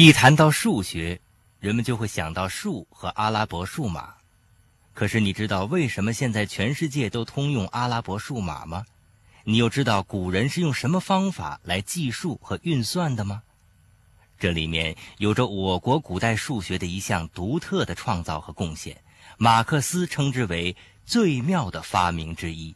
一谈到数学，人们就会想到数和阿拉伯数码。可是你知道为什么现在全世界都通用阿拉伯数码吗？你又知道古人是用什么方法来计数和运算的吗？这里面有着我国古代数学的一项独特的创造和贡献，马克思称之为最妙的发明之一。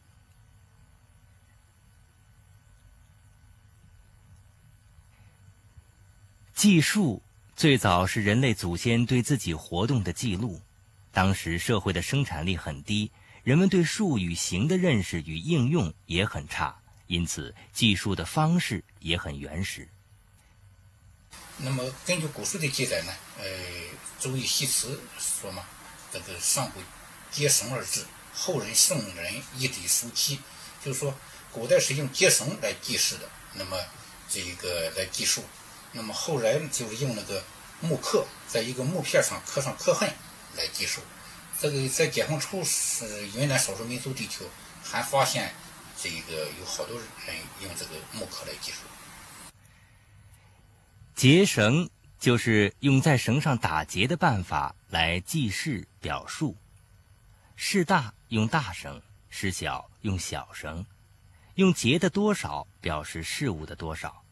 计数最早是人类祖先对自己活动的记录。当时社会的生产力很低，人们对数与形的认识与应用也很差，因此计数的方式也很原始。那么根据古书的记载呢，呃，《周易》西辞说嘛，这个上古结绳而治，后人圣人一底书期，就是说古代是用结绳来计时的，那么这一个来计数。那么后来就用那个木刻，在一个木片上刻上刻痕来计数。这个在解放初是云南少数民族地区还发现这个有好多人用这个木刻来计数。结绳就是用在绳上打结的办法来记事表述。事大用大绳，事小用小绳，用结的多少表示事物的多少。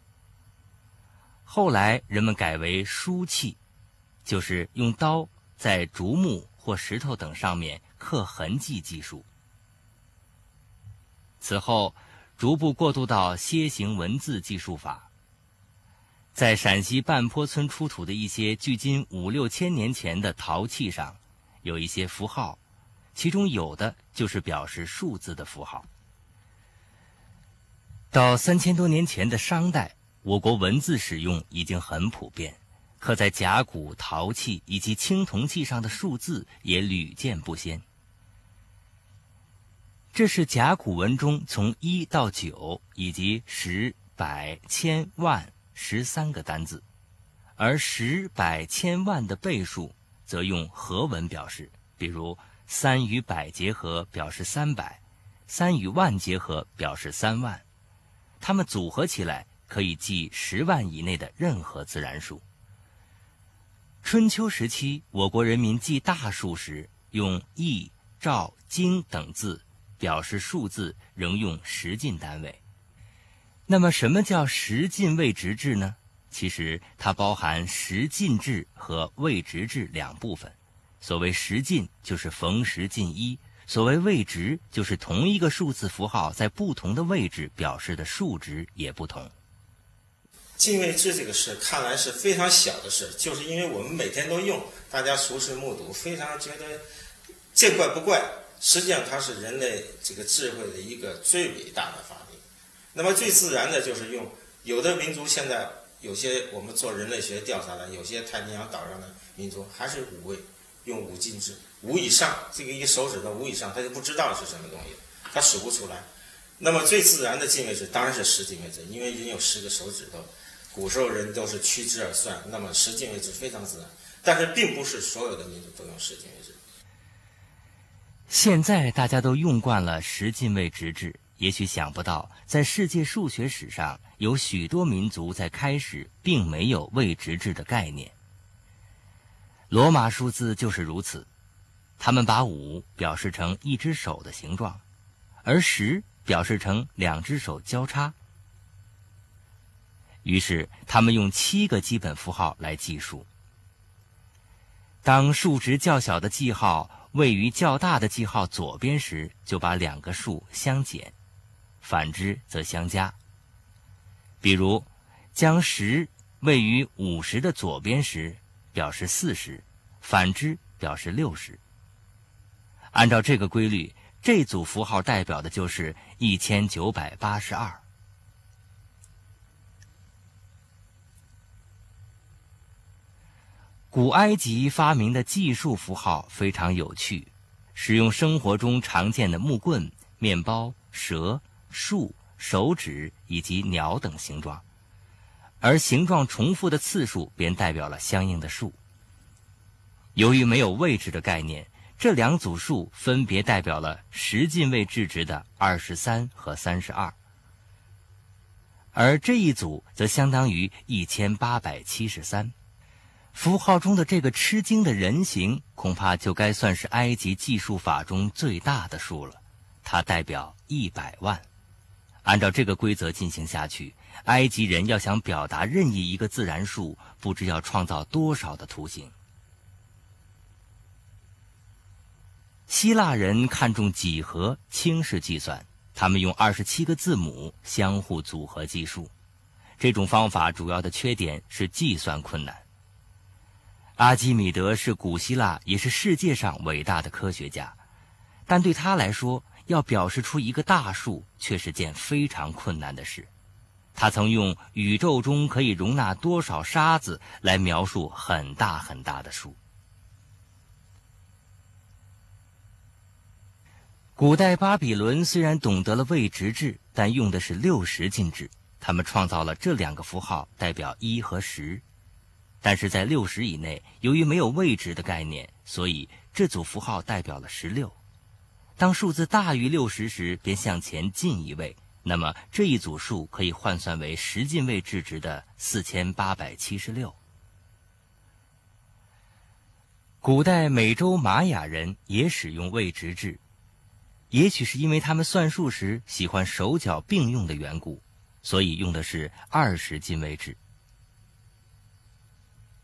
后来人们改为书契，就是用刀在竹木或石头等上面刻痕迹技术。此后，逐步过渡到楔形文字计数法。在陕西半坡村出土的一些距今五六千年前的陶器上，有一些符号，其中有的就是表示数字的符号。到三千多年前的商代。我国文字使用已经很普遍，刻在甲骨、陶器以及青铜器上的数字也屡见不鲜。这是甲骨文中从一到九以及十、百、千、万十三个单字，而十、百、千、万的倍数则用合文表示，比如三与百结合表示三百，三与万结合表示三万，它们组合起来。可以记十万以内的任何自然数。春秋时期，我国人民记大数时，用亿、兆、京等字表示数字，仍用十进单位。那么，什么叫十进位值制呢？其实它包含十进制和位值制两部分。所谓十进，就是逢十进一；所谓位值，就是同一个数字符号在不同的位置表示的数值也不同。进位制这个事看来是非常小的事，就是因为我们每天都用，大家熟视目睹，非常觉得见怪不怪。实际上，它是人类这个智慧的一个最伟大的发明。那么最自然的就是用，有的民族现在有些我们做人类学调查的，有些太平洋岛上的民族还是五位，用五进制，五以上，这个一手指头五以上，他就不知道是什么东西，他数不出来。那么最自然的进位制当然是十进位制，因为人有十个手指头。古时候人都是屈指而算，那么十进位制非常自然，但是并不是所有的民族都用十进位制。现在大家都用惯了十进位值制，也许想不到，在世界数学史上，有许多民族在开始并没有位值制的概念。罗马数字就是如此，他们把五表示成一只手的形状，而十表示成两只手交叉。于是，他们用七个基本符号来计数。当数值较小的记号位于较大的记号左边时，就把两个数相减；反之则相加。比如，将十位于五十的左边时，表示四十；反之表示六十。按照这个规律，这组符号代表的就是一千九百八十二。古埃及发明的计数符号非常有趣，使用生活中常见的木棍、面包、蛇、树、手指以及鸟等形状，而形状重复的次数便代表了相应的数。由于没有位置的概念，这两组数分别代表了十进位制值的二十三和三十二，而这一组则相当于一千八百七十三。符号中的这个吃惊的人形，恐怕就该算是埃及计数法中最大的数了，它代表一百万。按照这个规则进行下去，埃及人要想表达任意一个自然数，不知要创造多少的图形。希腊人看重几何，轻视计算，他们用二十七个字母相互组合计数。这种方法主要的缺点是计算困难。阿基米德是古希腊也是世界上伟大的科学家，但对他来说，要表示出一个大数却是件非常困难的事。他曾用宇宙中可以容纳多少沙子来描述很大很大的数。古代巴比伦虽然懂得了位值制，但用的是六十进制。他们创造了这两个符号，代表一和十。但是在六十以内，由于没有位值的概念，所以这组符号代表了十六。当数字大于六十时，便向前进一位。那么这一组数可以换算为十进位制值的四千八百七十六。古代美洲玛雅人也使用位值制。也许是因为他们算数时喜欢手脚并用的缘故，所以用的是二十进位制。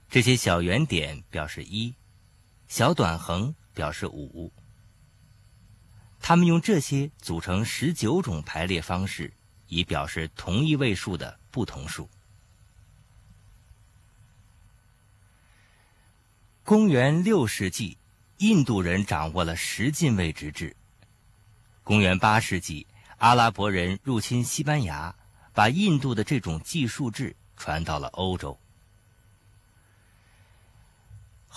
这些小圆点表示一，小短横表示五。他们用这些组成十九种排列方式，以表示同一位数的不同数。公元六世纪，印度人掌握了十进位制制。公元八世纪，阿拉伯人入侵西班牙，把印度的这种计数制传到了欧洲。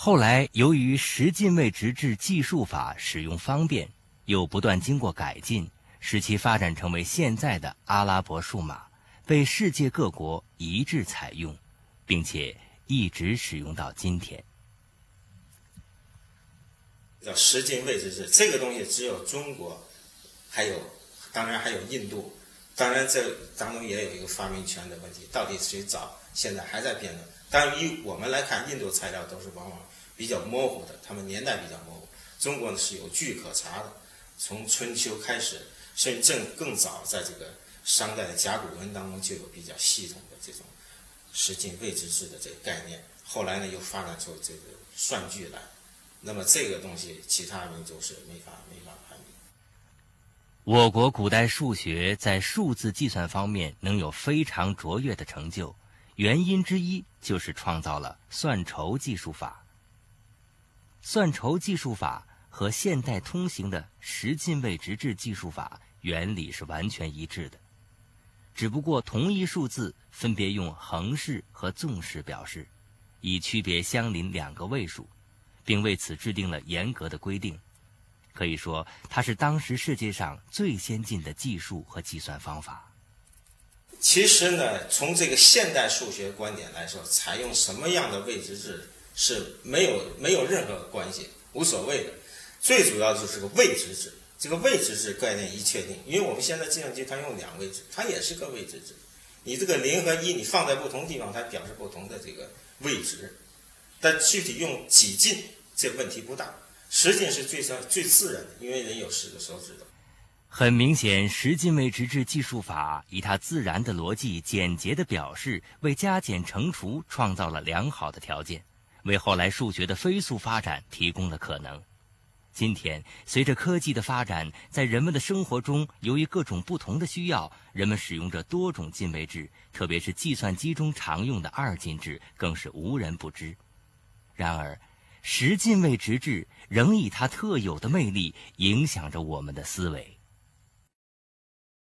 后来，由于十进位直制计数法使用方便，又不断经过改进，使其发展成为现在的阿拉伯数码，被世界各国一致采用，并且一直使用到今天。叫十进位制制，这个东西只有中国。还有，当然还有印度，当然这当中也有一个发明权的问题，到底谁早，现在还在辩论。但以我们来看，印度材料都是往往比较模糊的，他们年代比较模糊。中国呢是有据可查的，从春秋开始，甚至更早，在这个商代的甲骨文当中就有比较系统的这种十进位制制的这个概念。后来呢又发展出这个算据来，那么这个东西其他民族是没法没法。我国古代数学在数字计算方面能有非常卓越的成就，原因之一就是创造了算筹计数法。算筹计数法和现代通行的十进位值制计数法原理是完全一致的，只不过同一数字分别用横式和纵式表示，以区别相邻两个位数，并为此制定了严格的规定。可以说，它是当时世界上最先进的计数和计算方法。其实呢，从这个现代数学观点来说，采用什么样的位置制是没有没有任何关系，无所谓的。最主要就是个位置制。这个位置制概念一确定，因为我们现在计算机它用两位制，它也是个位置制。你这个零和一，你放在不同地方，它表示不同的这个位置。但具体用几进，这问题不大。十进是最最最自然的，因为人有十个手指头。很明显，十进位值制计数法以它自然的逻辑、简洁的表示，为加减乘除创造了良好的条件，为后来数学的飞速发展提供了可能。今天，随着科技的发展，在人们的生活中，由于各种不同的需要，人们使用着多种进位制，特别是计算机中常用的二进制，更是无人不知。然而，十进位直制仍以它特有的魅力影响着我们的思维。